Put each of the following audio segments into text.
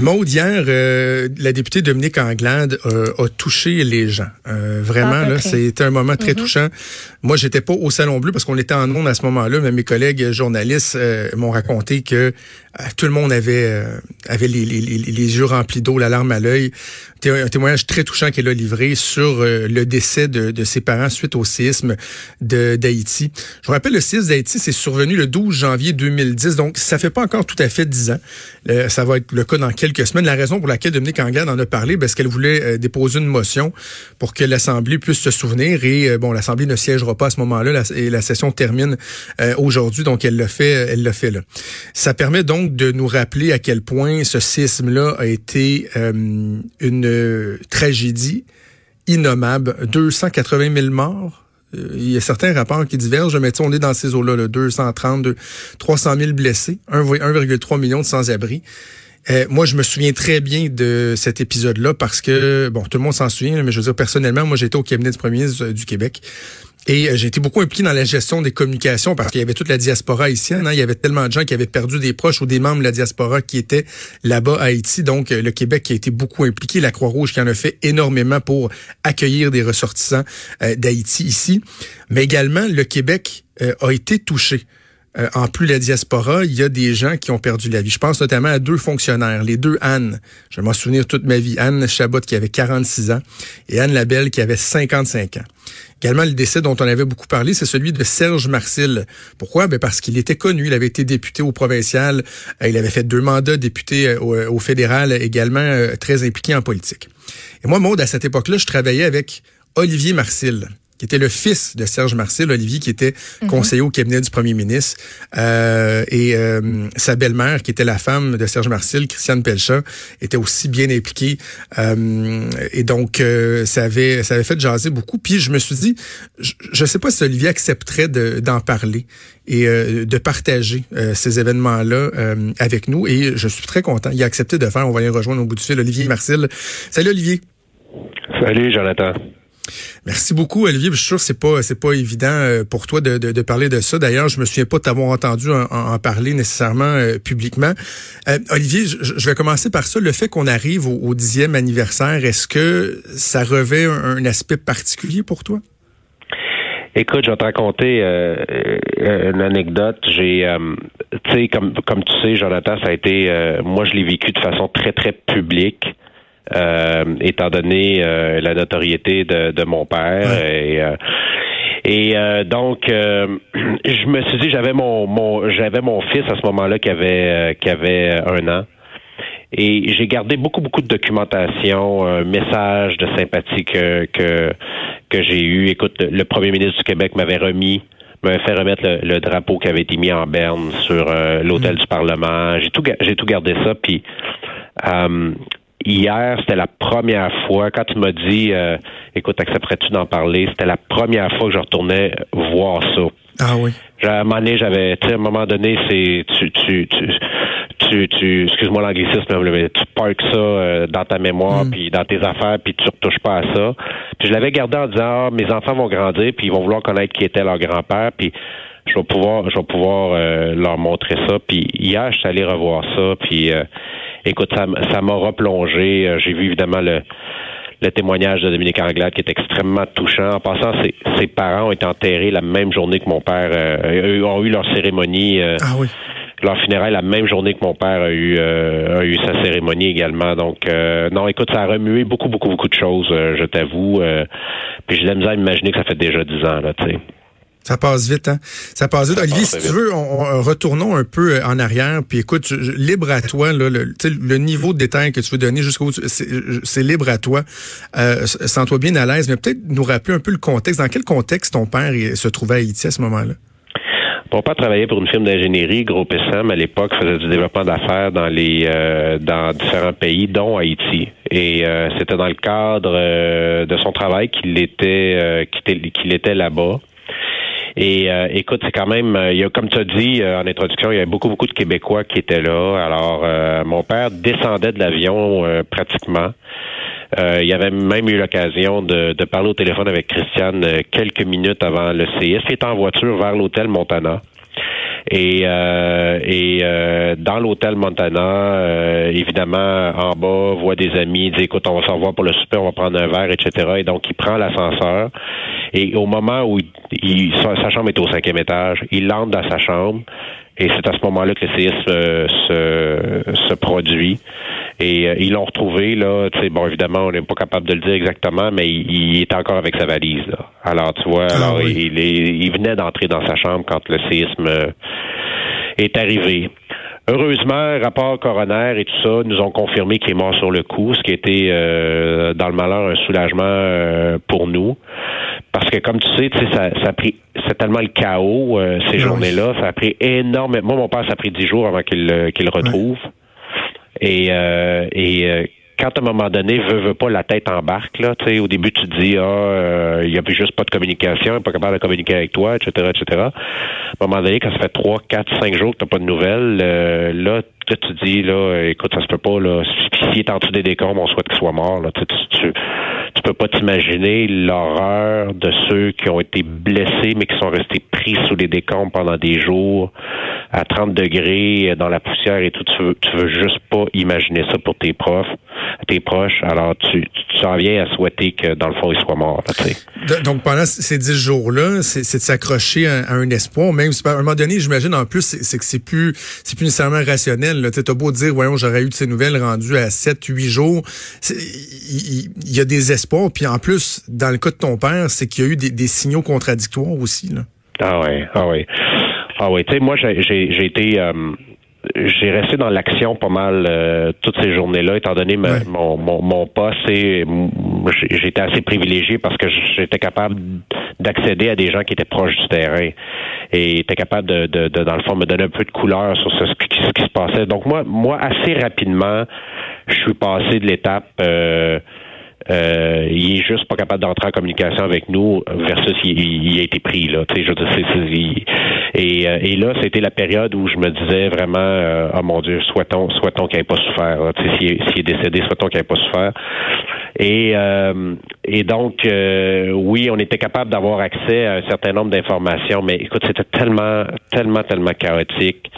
Maud, hier, euh, la députée Dominique Anglade euh, a touché les gens. Euh, vraiment, là, près. c'était un moment très touchant. Moi, j'étais pas au Salon Bleu parce qu'on était en ondes à ce moment-là, mais mes collègues journalistes m'ont raconté que tout le monde avait avait les, les, les, les yeux remplis d'eau, la larme à l'œil. C'était un témoignage très touchant qu'elle a livré sur le décès de, de ses parents suite au séisme d'Haïti. Je vous rappelle, le séisme d'Haïti, c'est survenu le 12 janvier 2010, donc ça fait pas encore tout à fait dix ans. Ça va être le cas dans quelques semaines. La raison pour laquelle Dominique Anglade en a parlé, parce qu'elle voulait euh, déposer une motion pour que l'Assemblée puisse se souvenir. Et euh, bon, l'Assemblée ne siégera pas à ce moment-là et la session termine euh, aujourd'hui, donc elle le fait, elle le fait là. Ça permet donc de nous rappeler à quel point ce séisme-là a été une tragédie innommable. 280 000 morts. Il y a certains rapports qui divergent, mais on est dans ces eaux-là, là, 230, deux- 300 000 blessés, 1, 1,3 million de sans-abri. Euh, moi, je me souviens très bien de cet épisode-là parce que, bon, tout le monde s'en souvient, mais je veux dire, personnellement, moi, j'étais au cabinet du premier ministre euh, du Québec. Et euh, j'ai été beaucoup impliqué dans la gestion des communications parce qu'il y avait toute la diaspora haïtienne. hein. Il y avait tellement de gens qui avaient perdu des proches ou des membres de la diaspora qui étaient là-bas à Haïti. Donc, le Québec qui a été beaucoup impliqué, la Croix-Rouge qui en a fait énormément pour accueillir des ressortissants d'Haïti ici. Mais également, le Québec a été touché. Euh, en plus la diaspora, il y a des gens qui ont perdu la vie. Je pense notamment à deux fonctionnaires, les deux Anne. Je vais m'en souvenir toute ma vie. Anne Chabot qui avait 46 ans et Anne Labelle qui avait 55 ans. Également, le décès dont on avait beaucoup parlé, c'est celui de Serge Marcil. Pourquoi? Ben parce qu'il était connu. Il avait été député au provincial. Euh, il avait fait deux mandats, député euh, au, fédéral, également très impliqué en politique. Et moi, Maude, à cette époque-là, je travaillais avec Olivier Marcil qui était le fils de Serge Marcil, Olivier, qui était conseiller au cabinet du premier ministre, euh, et euh, sa belle-mère, qui était la femme de Serge Marcil, Christiane Pelchat, était aussi bien impliquée. Euh, et donc, euh, ça avait ça avait fait jaser beaucoup. Puis je me suis dit, je ne sais pas si Olivier accepterait de- d'en parler et euh, de partager euh, ces événements-là euh, avec nous. Et je suis très content. Il a accepté de faire. On va aller rejoindre au bout du fil Olivier Marcil. Salut Olivier. Salut, Jonathan. Merci beaucoup, Olivier. Je suis sûr que c'est pas c'est pas évident euh, pour toi de, de, parler de ça. D'ailleurs, je me souviens pas t'avoir entendu en, parler nécessairement euh, publiquement. Euh, Olivier, je, vais commencer par ça. Le fait qu'on arrive au, dixième anniversaire, est-ce que ça revêt un, aspect particulier pour toi? Écoute, je vais te raconter une anecdote. J'ai, tu sais, comme comme tu sais, Jonathan, ça a été, moi, je l'ai vécu de façon très très publique, étant donné euh, la notoriété de, de mon père et. euh, et euh, donc, euh, je me suis dit, j'avais mon, mon j'avais mon fils à ce moment-là qui avait euh, qui avait un an. Et j'ai gardé beaucoup, beaucoup de documentation, un message de sympathie que, que, que j'ai eu. Écoute, le, premier ministre du Québec m'avait remis, m'avait fait remettre le, le drapeau qui avait été mis en berne sur euh, l'hôtel du Parlement. J'ai tout, j'ai tout gardé ça. Puis euh, hier, c'était la première fois, quand tu m'as dit, euh, écoute, accepterais-tu d'en parler? C'était la première fois que je retournais voir ça. Ah oui. À un moment donné, j'avais, tu sais, à un moment donné, c'est, tu, tu, tu, tu, tu excuse-moi l'anglicisme, mais tu parques ça euh, dans ta mémoire, puis dans tes affaires, puis tu retouches pas à ça. Puis je l'avais gardé en disant, ah, mes enfants vont grandir, puis ils vont vouloir connaître qui était leur grand-père, puis je vais pouvoir, je vais pouvoir euh, leur montrer ça. Puis hier, je suis allé revoir ça, puis euh, écoute, ça, ça m'a replongé. Euh, J'ai vu évidemment le le témoignage de Dominique Anglade qui est extrêmement touchant. En passant, ses, ses parents ont été enterrés la même journée que mon père. Euh, eux ont eu leur cérémonie, euh, Ah oui. leur funérailles la même journée que mon père a eu, euh, a eu sa cérémonie également. Donc, euh, non, écoute, ça a remué beaucoup, beaucoup, beaucoup de choses, euh, je t'avoue. Euh, puis j'ai de la misère à imaginer que ça fait déjà dix ans, là, tu sais. Ça passe vite, hein? Ça passe vite. Olivier, passe si tu veux, on, on- retournons un peu euh, en arrière. Puis écoute, libre à toi, là, le, le niveau de détail que tu veux donner jusqu'au c'est c'est libre à toi. Euh, Sens-toi bien à l'aise, mais peut-être nous rappeler un peu le contexte. Dans quel contexte ton père se trouvait à Haïti à ce moment-là? Mon père travaillait pour une firme d'ingénierie, Groupe SM, à l'époque, faisait du développement d'affaires dans les euh, dans différents pays, dont Haïti. Et euh, c'était dans le cadre euh, de son travail qu'il était euh, qu'il était, qu'il était là-bas. Et euh, écoute, c'est quand même, euh, il y a, comme tu as dit euh, en introduction, il y avait beaucoup, beaucoup de Québécois qui étaient là. Alors, euh, mon père descendait de l'avion pratiquement. Euh, il avait même eu l'occasion de, de, parler au téléphone avec Christiane quelques minutes avant le CS. Il était en voiture vers l'hôtel Montana. Et, euh, et euh, dans l'hôtel Montana, euh, évidemment, en bas, voit des amis, dit écoute, on va se revoir pour le super, on va prendre un verre, etc. Et donc, il prend l'ascenseur. Et au moment où il, sa, chambre est au cinquième étage, il entre dans sa chambre. Et c'est à ce moment-là que le séisme se, se produit. Et ils l'ont retrouvé, là, tu sais, bon, évidemment, on n'est pas capable de le dire exactement, mais il, est encore avec sa valise, là. Alors, tu vois, ah alors, il, il, venait d'entrer dans sa chambre quand le séisme est arrivé. Heureusement, rapport coroner et tout ça nous ont confirmé qu'il est mort sur le coup, ce qui était euh, dans le malheur un soulagement euh, pour nous. Parce que comme tu sais, ça, ça a pris c'est tellement le chaos euh, ces journées-là. Ça a pris énormément. Moi, mon père, ça a pris dix jours avant qu'il qu'il retrouve. Et, et quand à un moment donné, veut, veut pas, la tête embarque, là, tu sais, au début, tu te dis, ah, euh, il y a juste pas de communication, il pas capable de communiquer avec toi, etc., etc. À un moment donné, quand ça fait trois, quatre, cinq jours que t'as pas de nouvelles, euh, là, tu te dis, là, écoute, ça se peut pas, là, s'il est en dessous des décombres, on souhaite qu'il soit mort, là, tu, tu, tu peux pas t'imaginer l'horreur de ceux qui ont été blessés, mais qui sont restés pris sous les décombres pendant des jours, à 30 degrés, dans la poussière et tout, tu veux, tu veux juste pas imaginer ça pour tes profs tes proches. Alors, tu, tu en viens à souhaiter que, dans le fond, il soit mort. donc, pendant ces dix jours-là, c'est de s'accrocher à, un espoir, même si à un moment donné, j'imagine, en plus, c'est que c'est plus c'est plus nécessairement rationnel. Tu as beau dire, voyons, j'aurais eu de ces nouvelles rendues à 7, 8 jours. Il y, a des espoirs. Puis en plus, dans le cas de ton père, c'est qu'il y a eu des, signaux contradictoires aussi. Là. Ah oui, ah oui. Ah oui, tu sais, moi, j'ai été... Euh, j'ai resté dans l'action pas mal euh, toutes ces journées-là, étant donné mon, mon, mon poste. J'étais assez privilégié parce que j'étais capable d'accéder à des gens qui étaient proches du terrain et étaient capables de, de, dans le fond, me donner un peu de couleur sur ce, ce qui se passait. Donc moi, moi, assez rapidement, je suis passé de l'étape euh, euh, il est juste pas capable d'entrer en communication avec nous versus il, a été pris là. Tu sais, je et, euh, et là, c'était la période où je me disais vraiment, euh, oh mon Dieu, souhaitons, souhaitons qu'il n'ait pas souffert. Tu sais, s'il, est, est décédé, souhaitons qu'il n'ait pas souffert. Et, euh, et donc, oui, on était capable d'avoir accès à un certain nombre d'informations, mais écoute, c'était tellement, tellement, tellement chaotique.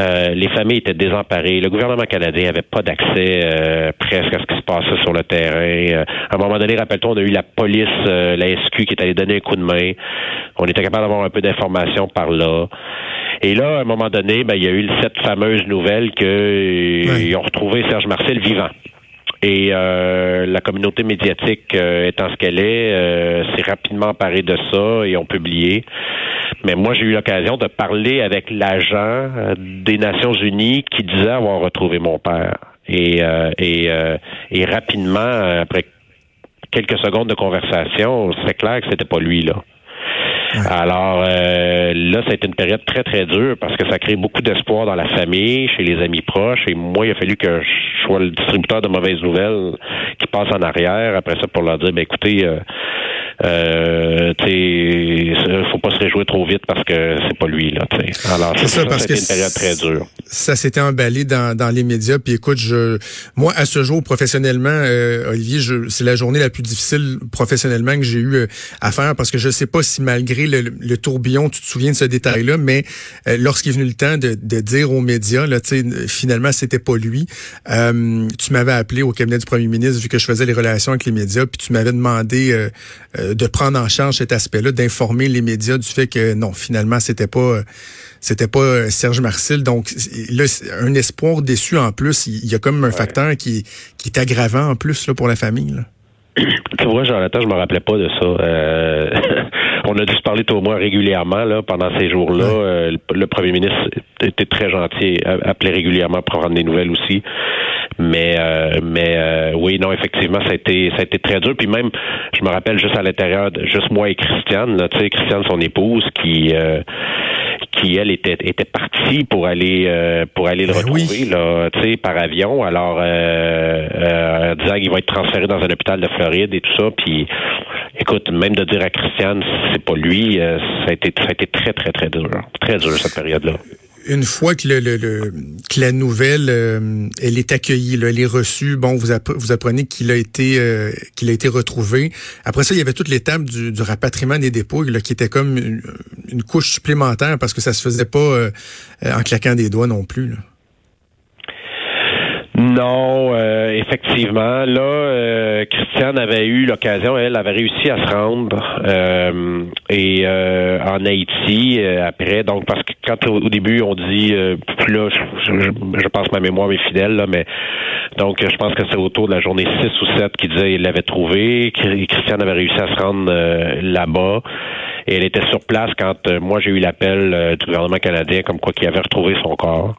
Euh, les familles étaient désemparées. Le gouvernement canadien n'avait pas d'accès euh, presque à ce qui se passait sur le terrain. Euh, à un moment donné, rappelle-toi, on a eu la police, la SQ qui est allée donner un coup de main. On était capable d'avoir un peu d'informations par là. Et là, à un moment donné, ben, il y a eu cette fameuse nouvelle qu'ils ont retrouvé Serge Marcel vivant. Et la communauté médiatique étant ce qu'elle est, s'est rapidement emparée de ça et ont publié. Mais moi, j'ai eu l'occasion de parler avec l'agent euh, des Nations Unies qui disait avoir retrouvé mon père. Et, euh, et, euh, et rapidement, après quelques secondes de conversation, c'est clair que c'était pas lui là. Alors euh, là, ça a été une période très, très dure parce que ça crée beaucoup d'espoir dans la famille, chez les amis proches. Et moi, il a fallu que je sois le distributeur de mauvaises nouvelles qui passe en arrière. Après ça, pour leur dire, ben écoutez, euh, euh, faut pas se réjouir trop vite parce que c'est pas lui là. Alors c'est ça, parce que une période très dure. Ça s'était emballé dans, dans les médias. Puis écoute, je, moi à ce jour professionnellement, euh, Olivier, c'est la journée la plus difficile professionnellement que j'ai eu euh, à faire parce que je sais pas si malgré le, le tourbillon, tu te souviens de ce détail-là, mais euh, lorsqu'il est venu le temps de, de dire aux médias, là, finalement c'était pas lui. Euh, tu m'avais appelé au cabinet du premier ministre vu que je faisais les relations avec les médias, puis tu m'avais demandé de prendre en charge cet aspect-là, d'informer les médias du fait que non, finalement, c'était pas c'était pas euh, Serge Marcel. Donc là, un espoir déçu en plus. Il y a comme un facteur qui, qui est aggravant en plus là, pour la famille. Là. Tu vois, Jonathan, je me rappelais pas de ça. Euh, on a dû se parler toi et moi régulièrement là, pendant ces jours-là. Euh, le, premier ministre était très gentil, appelait régulièrement pour prendre des nouvelles aussi. Mais euh, mais euh, oui, non, effectivement, ça a été ça a été très dur. Puis même, je me rappelle juste à l'intérieur, juste moi et Christiane, tu sais, Christiane, son épouse, qui qui elle était était partie pour aller pour aller le ben retrouver là, tu sais, par avion. Alors euh, disant qu'il va être transféré dans un hôpital de Floride et tout ça. Puis écoute, même de dire à Christiane c'est pas lui, ça a été ça a été très très très dur, très dur cette période là. une fois que, le, que la nouvelle euh, elle est accueillie, là, elle est reçue, bon, vous, vous apprenez qu'il a été euh, qu'il a été retrouvé. Après ça, il y avait toute l'étape du, du rapatriement des dépôts, là, qui était comme une, couche supplémentaire parce que ça se faisait pas euh, en claquant des doigts non plus. Là. Non, euh, effectivement. Là, euh, Christiane avait eu l'occasion, elle avait réussi à se rendre euh, et en Haïti après. Donc, parce que quand au, début on dit, là, je, pense ma mémoire est fidèle, là, mais donc je pense que c'est autour de la journée 6 ou 7 qu'il disait qu'il l'avait trouvé. Christiane avait réussi à se rendre là-bas. Et elle était sur place quand moi j'ai eu l'appel du gouvernement canadien comme quoi qu'il avait retrouvé son corps.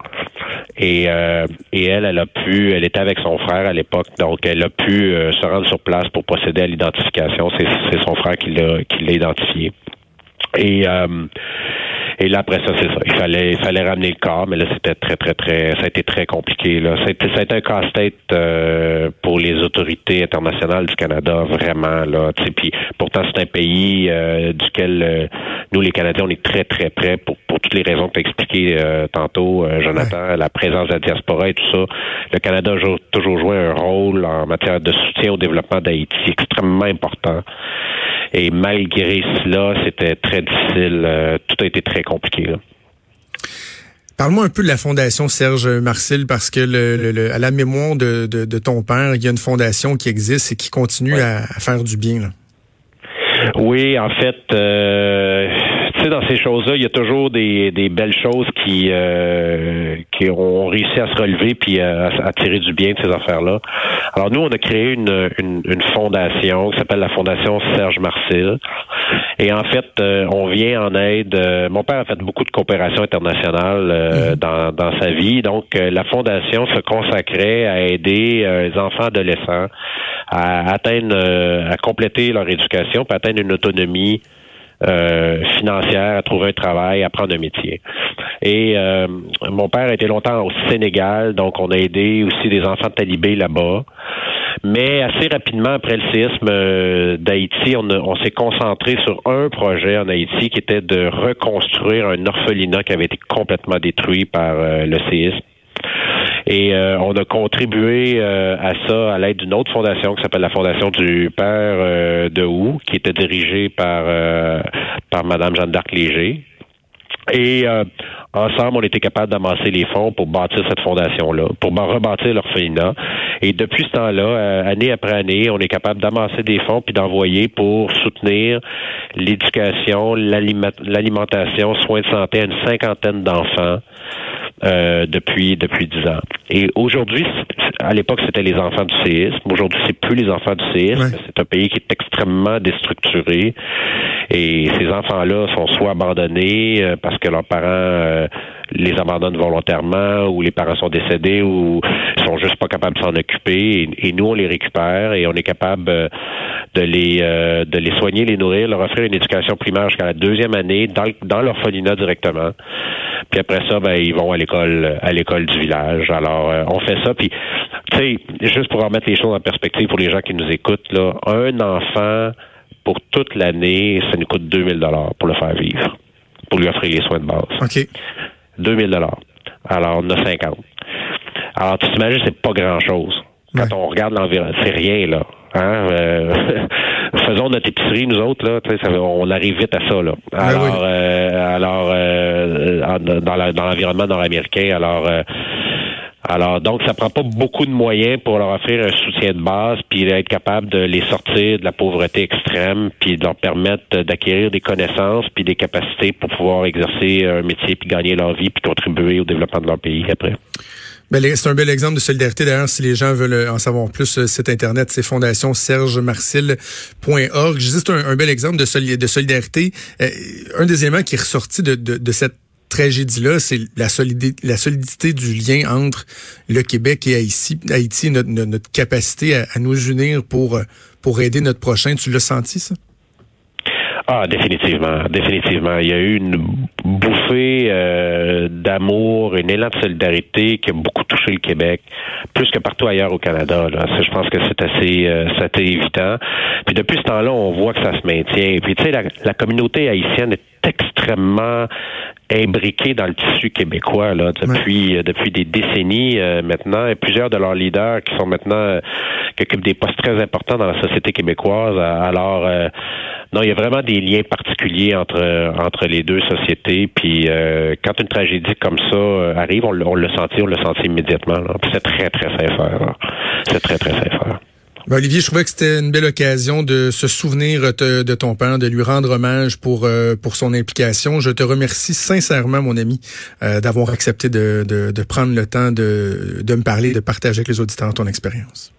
Et, euh, et elle, elle a pu, elle était avec son frère à l'époque, donc elle a pu euh, se rendre sur place pour procéder à l'identification. C'est son frère qui l'a qui l'a identifié. Et euh, et là, après ça, c'est ça. Il fallait, il fallait ramener le corps, mais là, c'était très, très, très, ça a été très compliqué. Là. Ça, a été, ça a été un casse-tête euh, pour les autorités internationales du Canada, vraiment. Là, puis pourtant, c'est un pays euh, duquel euh, nous, les Canadiens, on est très, très près pour, pour toutes les raisons que tu as expliquées tantôt, Jonathan, la présence de la diaspora et tout ça. Le Canada a toujours joué un rôle en matière de soutien au développement d'Haïti extrêmement important. Et malgré cela, c'était très difficile. Euh, tout a été très compliqué. Parle-moi un peu de la fondation Serge Marcel parce que le, à la mémoire de, ton père, il y a une fondation qui existe et qui continue à, faire du bien. Oui, en fait, euh, dans ces choses-là, il y a toujours des, belles choses qui euh, qui ont réussi à se relever puis à, tirer du bien de ces affaires-là. Alors nous, on a créé une, une, fondation qui s'appelle la Fondation Serge Marcel. Et en fait, euh, on vient en aide. Euh, mon père a fait beaucoup de coopération internationale mm-hmm. dans, dans sa vie. Donc, la fondation se consacrait à aider les enfants adolescents à atteindre, à compléter leur éducation, puis atteindre une autonomie financière, à trouver un travail, à prendre un métier. Et euh, mon père a été longtemps au Sénégal, donc on a aidé aussi des enfants de talibés là-bas. Mais assez rapidement après le séisme euh, d'Haïti, on s'est concentré sur un projet en Haïti qui était de reconstruire un orphelinat qui avait été complètement détruit par le séisme. Et euh, on a contribué euh, à ça à l'aide d'une autre fondation qui s'appelle la Fondation du Père euh, de Hou, qui était dirigée par, par Madame Jeanne d'Arc Léger. Et ensemble, on était capable d'amasser les fonds pour bâtir cette fondation-là, pour rebâtir l'orphelinat. Et depuis ce temps-là, année après année, on est capable d'amasser des fonds puis d'envoyer pour soutenir l'éducation, l'alimentation, soins de santé à une cinquantaine d'enfants euh, depuis depuis dix ans. Et aujourd'hui, à l'époque, c'était les enfants du séisme. Aujourd'hui, c'est plus les enfants du séisme. C'est un pays qui est extrêmement déstructuré. Et ces enfants-là sont soit abandonnés euh, parce que leurs parents euh, les abandonnent volontairement ou les parents sont décédés ou sont juste pas capables de s'en occuper. Et, nous, on les récupère et on est capable de les de les soigner, les nourrir, leur offrir une éducation primaire jusqu'à la deuxième année dans, dans l'orphelinat directement. Puis après ça, ben, ils vont à l'école à l'école du village. Alors, euh, on fait ça. Puis, tu sais, juste pour remettre les choses en perspective pour les gens qui nous écoutent, là, un enfant pour toute l'année, ça nous coûte 2000 dollars pour le faire vivre, pour lui offrir les soins de base. OK. 2000 dollars. Alors, on a 50. Alors, tu t'imagines, c'est pas grand-chose. Quand on regarde l'environnement, c'est rien, là. Hein? Euh, faisons notre épicerie, nous autres, là, ça, on arrive vite à ça. Là. Ben alors, euh, alors euh, dans l'environnement nord-américain, alors alors, donc, ça prend pas beaucoup de moyens pour leur offrir un soutien de base, puis être capable de les sortir de la pauvreté extrême, puis de leur permettre d'acquérir des connaissances, puis des capacités pour pouvoir exercer un métier, puis gagner leur vie, puis contribuer au développement de leur pays après. Ben, c'est un bel exemple de solidarité. D'ailleurs, si les gens veulent en savoir plus, euh, site internet, c'est fondationsergemarcil.org. C'est un, un bel exemple de, solidarité. Euh, un des éléments qui est ressorti de, cette tragédie-là, c'est la solidité, du lien entre le Québec et Haïti, Haïti notre, capacité à, nous unir pour, euh, aider notre prochain. Tu l'as senti, ça? Ah, définitivement, définitivement. Il y a eu une bouffée euh, d'amour, une élan de solidarité qui a beaucoup touché le Québec, plus que partout ailleurs au Canada. Je pense que c'est assez, euh, évident. Puis depuis ce temps-là, on voit que ça se maintient. Puis tu sais, la, la communauté haïtienne est extrêmement imbriqués dans le tissu québécois là depuis euh, depuis des décennies euh, maintenant. Et plusieurs de leurs leaders qui sont maintenant euh, qui occupent des postes très importants dans la société québécoise alors non il y a vraiment des liens particuliers entre entre les deux sociétés. Puis quand une tragédie comme ça arrive on, on le sentit on le sentit immédiatement c'est très très sincère c'est très très sincère ben, Olivier, je trouvais que c'était une belle occasion de se souvenir de ton père, de lui rendre hommage pour euh, pour son implication. Je te remercie sincèrement, mon ami, euh, d'avoir accepté de, de, de, prendre le temps de, de me parler, de partager avec les auditeurs ton expérience.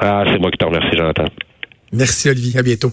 Ah, c'est moi qui te remercie, Jonathan. Merci, Olivier. À bientôt.